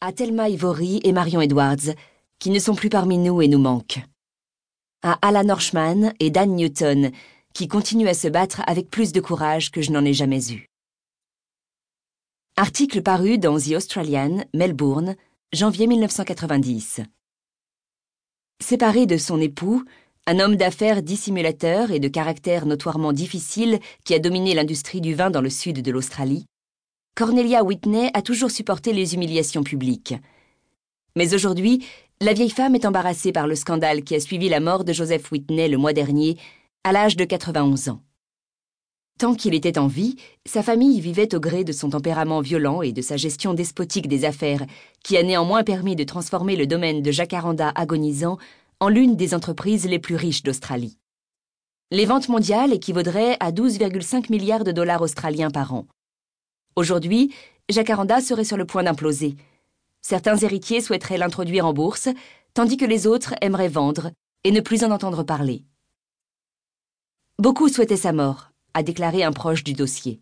à Thelma Ivory et Marion Edwards, qui ne sont plus parmi nous et nous manquent. À Alan Horschman et Dan Newton, qui continuent à se battre avec plus de courage que je n'en ai jamais eu. Article paru dans The Australian, Melbourne, janvier 1990. Séparé de son époux, un homme d'affaires dissimulateur et de caractère notoirement difficile qui a dominé l'industrie du vin dans le sud de l'Australie, Cornelia Whitney a toujours supporté les humiliations publiques. Mais aujourd'hui, la vieille femme est embarrassée par le scandale qui a suivi la mort de Joseph Whitney le mois dernier, à l'âge de 91 ans. Tant qu'il était en vie, sa famille vivait au gré de son tempérament violent et de sa gestion despotique des affaires, qui a néanmoins permis de transformer le domaine de jacaranda agonisant en l'une des entreprises les plus riches d'Australie. Les ventes mondiales équivaudraient à 12,5 milliards de dollars australiens par an. Aujourd'hui, Jacaranda serait sur le point d'imploser. Certains héritiers souhaiteraient l'introduire en bourse, tandis que les autres aimeraient vendre et ne plus en entendre parler. Beaucoup souhaitaient sa mort, a déclaré un proche du dossier.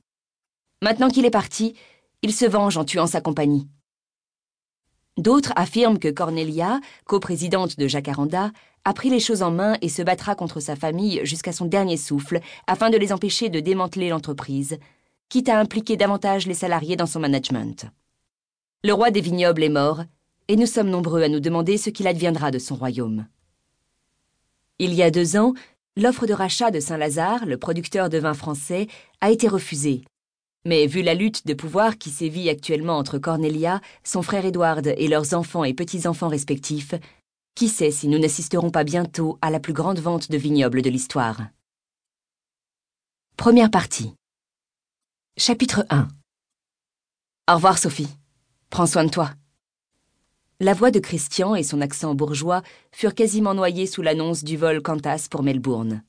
Maintenant qu'il est parti, il se venge en tuant sa compagnie. D'autres affirment que Cornelia, coprésidente de Jacaranda, a pris les choses en main et se battra contre sa famille jusqu'à son dernier souffle afin de les empêcher de démanteler l'entreprise, quitte à impliquer davantage les salariés dans son management. Le roi des vignobles est mort, et nous sommes nombreux à nous demander ce qu'il adviendra de son royaume. Il y a deux ans, l'offre de rachat de Saint-Lazare, le producteur de vin français, a été refusée. Mais vu la lutte de pouvoir qui sévit actuellement entre Cornelia, son frère Édouard et leurs enfants et petits-enfants respectifs, qui sait si nous n'assisterons pas bientôt à la plus grande vente de vignobles de l'histoire? Première partie. Chapitre 1 Au revoir, Sophie. Prends soin de toi. La voix de Christian et son accent bourgeois furent quasiment noyés sous l'annonce du vol Qantas pour Melbourne.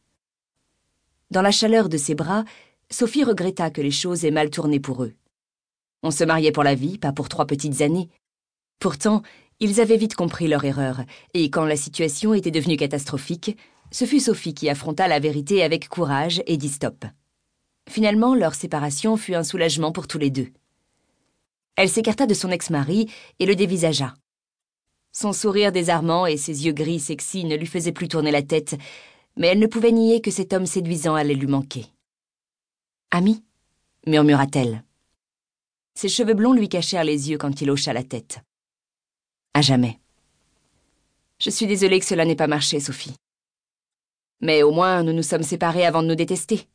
Dans la chaleur de ses bras, Sophie regretta que les choses aient mal tourné pour eux. On se mariait pour la vie, pas pour trois petites années. Pourtant, ils avaient vite compris leur erreur, et quand la situation était devenue catastrophique, ce fut Sophie qui affronta la vérité avec courage et dit stop. Finalement, leur séparation fut un soulagement pour tous les deux. Elle s'écarta de son ex-mari et le dévisagea. Son sourire désarmant et ses yeux gris sexy ne lui faisaient plus tourner la tête, mais elle ne pouvait nier que cet homme séduisant allait lui manquer. Ami murmura-t-elle. Ses cheveux blonds lui cachèrent les yeux quand il hocha la tête. À jamais. Je suis désolée que cela n'ait pas marché, Sophie. Mais au moins nous nous sommes séparés avant de nous détester.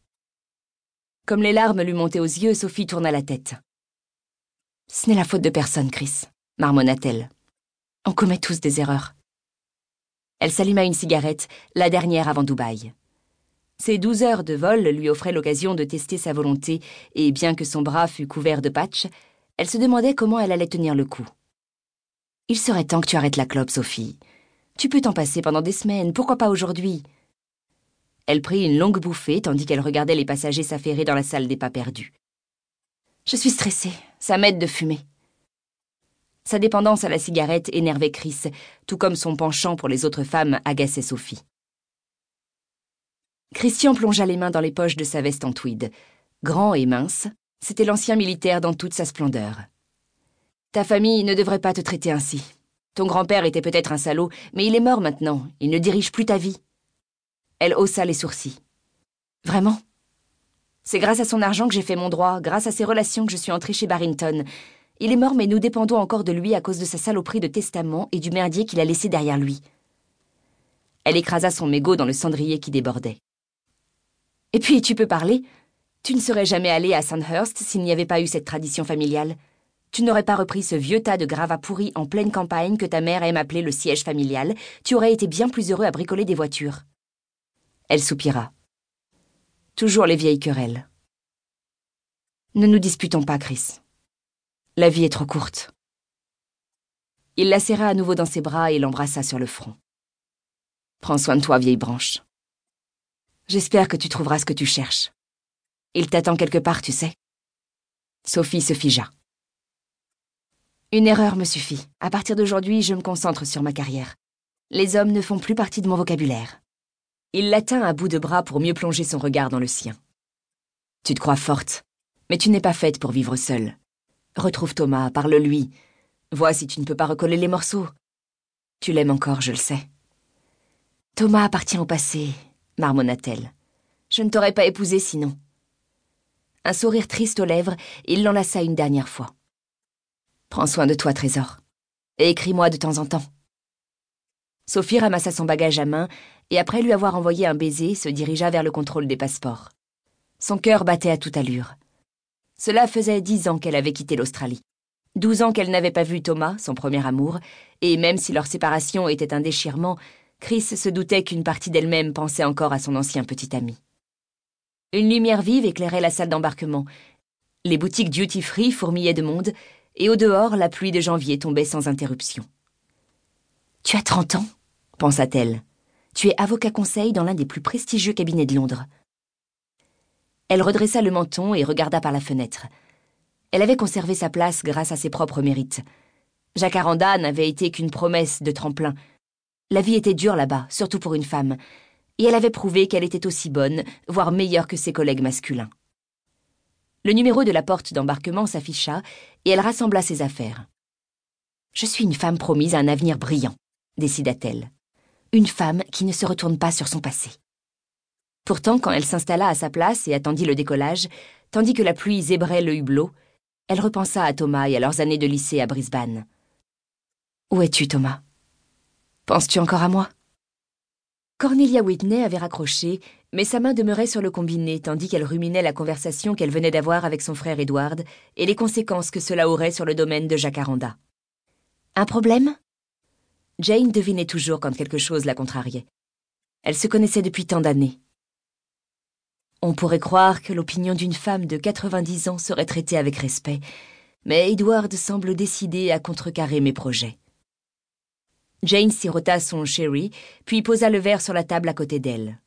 Comme les larmes lui montaient aux yeux, Sophie tourna la tête. Ce n'est la faute de personne, Chris, marmonna-t-elle. On commet tous des erreurs. Elle s'alluma une cigarette, la dernière avant Dubaï. Ces douze heures de vol lui offraient l'occasion de tester sa volonté, et bien que son bras fût couvert de patchs, elle se demandait comment elle allait tenir le coup. Il serait temps que tu arrêtes la clope, Sophie. Tu peux t'en passer pendant des semaines, pourquoi pas aujourd'hui? Elle prit une longue bouffée tandis qu'elle regardait les passagers s'affairer dans la salle des pas perdus. Je suis stressée, ça m'aide de fumer. Sa dépendance à la cigarette énervait Chris, tout comme son penchant pour les autres femmes agaçait Sophie. Christian plongea les mains dans les poches de sa veste en tweed. Grand et mince, c'était l'ancien militaire dans toute sa splendeur. Ta famille ne devrait pas te traiter ainsi. Ton grand-père était peut-être un salaud, mais il est mort maintenant, il ne dirige plus ta vie. Elle haussa les sourcils. Vraiment? C'est grâce à son argent que j'ai fait mon droit, grâce à ses relations que je suis entrée chez Barrington. Il est mort, mais nous dépendons encore de lui à cause de sa saloperie de testament et du merdier qu'il a laissé derrière lui. Elle écrasa son mégot dans le cendrier qui débordait. Et puis, tu peux parler? Tu ne serais jamais allé à Sandhurst s'il n'y avait pas eu cette tradition familiale. Tu n'aurais pas repris ce vieux tas de gravats pourris en pleine campagne que ta mère aime appeler le siège familial. Tu aurais été bien plus heureux à bricoler des voitures. Elle soupira. Toujours les vieilles querelles. Ne nous disputons pas, Chris. La vie est trop courte. Il la serra à nouveau dans ses bras et l'embrassa sur le front. Prends soin de toi, vieille branche. J'espère que tu trouveras ce que tu cherches. Il t'attend quelque part, tu sais. Sophie se figea. Une erreur me suffit. À partir d'aujourd'hui, je me concentre sur ma carrière. Les hommes ne font plus partie de mon vocabulaire. Il la tint à bout de bras pour mieux plonger son regard dans le sien. Tu te crois forte, mais tu n'es pas faite pour vivre seule. Retrouve Thomas, parle-lui. Vois si tu ne peux pas recoller les morceaux. Tu l'aimes encore, je le sais. Thomas appartient au passé, marmonna-t-elle. Je ne t'aurais pas épousé sinon. Un sourire triste aux lèvres, il l'enlaça une dernière fois. Prends soin de toi, trésor. Écris-moi de temps en temps. Sophie ramassa son bagage à main et après lui avoir envoyé un baiser, se dirigea vers le contrôle des passeports. Son cœur battait à toute allure. Cela faisait dix ans qu'elle avait quitté l'Australie. Douze ans qu'elle n'avait pas vu Thomas, son premier amour, et même si leur séparation était un déchirement, Chris se doutait qu'une partie d'elle-même pensait encore à son ancien petit ami. Une lumière vive éclairait la salle d'embarquement. Les boutiques duty-free fourmillaient de monde, et au dehors, la pluie de janvier tombait sans interruption. Tu as trente ans pensa-t-elle. Tu es avocat conseil dans l'un des plus prestigieux cabinets de Londres. Elle redressa le menton et regarda par la fenêtre. Elle avait conservé sa place grâce à ses propres mérites. Jacaranda n'avait été qu'une promesse de tremplin. La vie était dure là-bas, surtout pour une femme, et elle avait prouvé qu'elle était aussi bonne, voire meilleure que ses collègues masculins. Le numéro de la porte d'embarquement s'afficha, et elle rassembla ses affaires. Je suis une femme promise à un avenir brillant, décida-t-elle une femme qui ne se retourne pas sur son passé. Pourtant, quand elle s'installa à sa place et attendit le décollage, tandis que la pluie zébrait le hublot, elle repensa à Thomas et à leurs années de lycée à Brisbane. Où es-tu, Thomas? Penses-tu encore à moi? Cornelia Whitney avait raccroché, mais sa main demeurait sur le combiné tandis qu'elle ruminait la conversation qu'elle venait d'avoir avec son frère Edward et les conséquences que cela aurait sur le domaine de Jacaranda. Un problème? Jane devinait toujours quand quelque chose la contrariait. Elle se connaissait depuis tant d'années. On pourrait croire que l'opinion d'une femme de 90 ans serait traitée avec respect, mais Edward semble décidé à contrecarrer mes projets. Jane sirota son sherry, puis posa le verre sur la table à côté d'elle.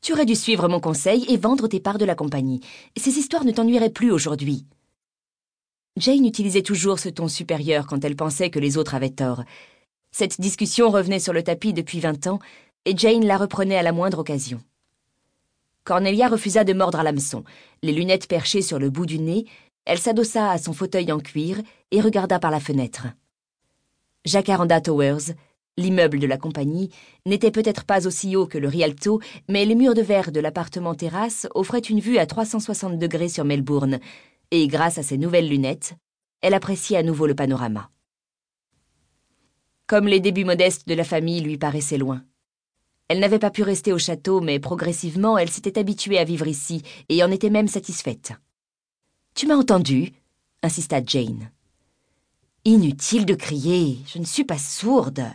Tu aurais dû suivre mon conseil et vendre tes parts de la compagnie. Ces histoires ne t'ennuieraient plus aujourd'hui. Jane utilisait toujours ce ton supérieur quand elle pensait que les autres avaient tort, cette discussion revenait sur le tapis depuis vingt ans, et Jane la reprenait à la moindre occasion. Cornelia refusa de mordre à l'hameçon. Les lunettes perchées sur le bout du nez, elle s'adossa à son fauteuil en cuir et regarda par la fenêtre. Jacaranda Towers, l'immeuble de la compagnie, n'était peut-être pas aussi haut que le Rialto, mais les murs de verre de l'appartement terrasse offraient une vue à 360 degrés sur Melbourne, et grâce à ses nouvelles lunettes, elle appréciait à nouveau le panorama comme les débuts modestes de la famille lui paraissaient loin. Elle n'avait pas pu rester au château, mais progressivement elle s'était habituée à vivre ici et en était même satisfaite. Tu m'as entendu insista Jane. Inutile de crier, je ne suis pas sourde.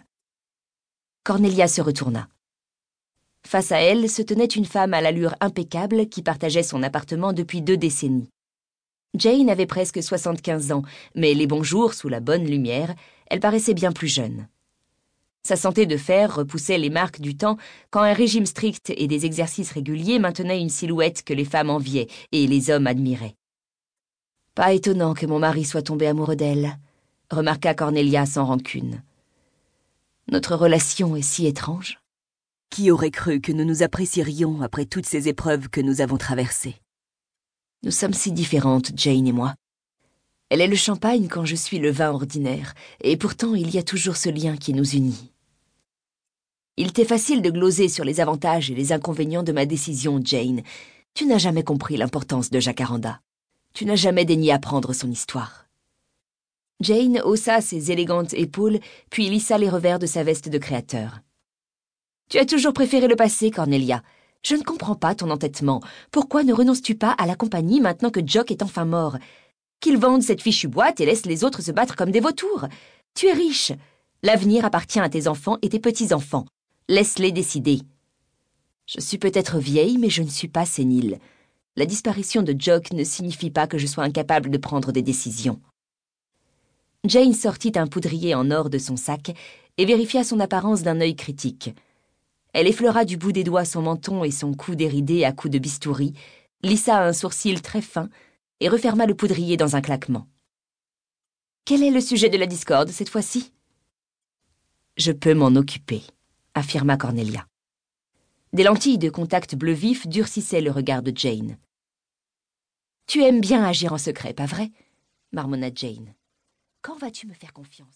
Cornelia se retourna. Face à elle se tenait une femme à l'allure impeccable qui partageait son appartement depuis deux décennies. Jane avait presque soixante-quinze ans, mais les bons jours, sous la bonne lumière, elle paraissait bien plus jeune. Sa santé de fer repoussait les marques du temps quand un régime strict et des exercices réguliers maintenaient une silhouette que les femmes enviaient et les hommes admiraient. Pas étonnant que mon mari soit tombé amoureux d'elle, remarqua Cornelia sans rancune. Notre relation est si étrange. Qui aurait cru que nous nous apprécierions après toutes ces épreuves que nous avons traversées? Nous sommes si différentes, Jane et moi. Elle est le champagne quand je suis le vin ordinaire, et pourtant il y a toujours ce lien qui nous unit. Il t'est facile de gloser sur les avantages et les inconvénients de ma décision, Jane. Tu n'as jamais compris l'importance de Jacaranda. Tu n'as jamais daigné apprendre son histoire. Jane haussa ses élégantes épaules, puis lissa les revers de sa veste de créateur. Tu as toujours préféré le passé, Cornelia. Je ne comprends pas ton entêtement. Pourquoi ne renonces-tu pas à la compagnie maintenant que Jock est enfin mort? Qu'ils vendent cette fichue boîte et laissent les autres se battre comme des vautours. Tu es riche. L'avenir appartient à tes enfants et tes petits-enfants. Laisse-les décider. Je suis peut-être vieille, mais je ne suis pas sénile. La disparition de Jock ne signifie pas que je sois incapable de prendre des décisions. Jane sortit un poudrier en or de son sac et vérifia son apparence d'un œil critique. Elle effleura du bout des doigts son menton et son cou déridé à coups de bistouri, lissa un sourcil très fin et referma le poudrier dans un claquement. Quel est le sujet de la discorde cette fois-ci? Je peux m'en occuper, affirma Cornelia. Des lentilles de contact bleu vif durcissaient le regard de Jane. Tu aimes bien agir en secret, pas vrai? marmonna Jane. Quand vas-tu me faire confiance?